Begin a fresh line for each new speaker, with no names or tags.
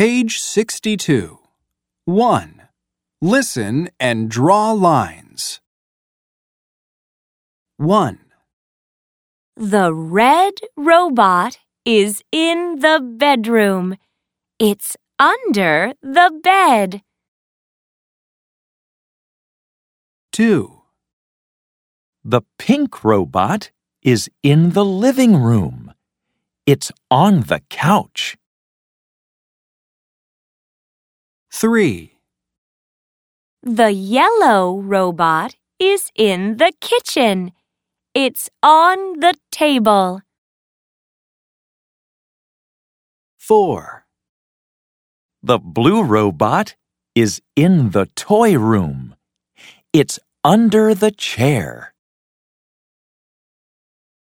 Page 62. 1. Listen and draw lines. 1,
The red robot is in the bedroom. It's under the bed.
2,
The pink robot is in the living room. It's on the couch.
3,
The yellow robot is in the kitchen. It's on the table.
4,
The blue robot is in the toy room. It's under the chair.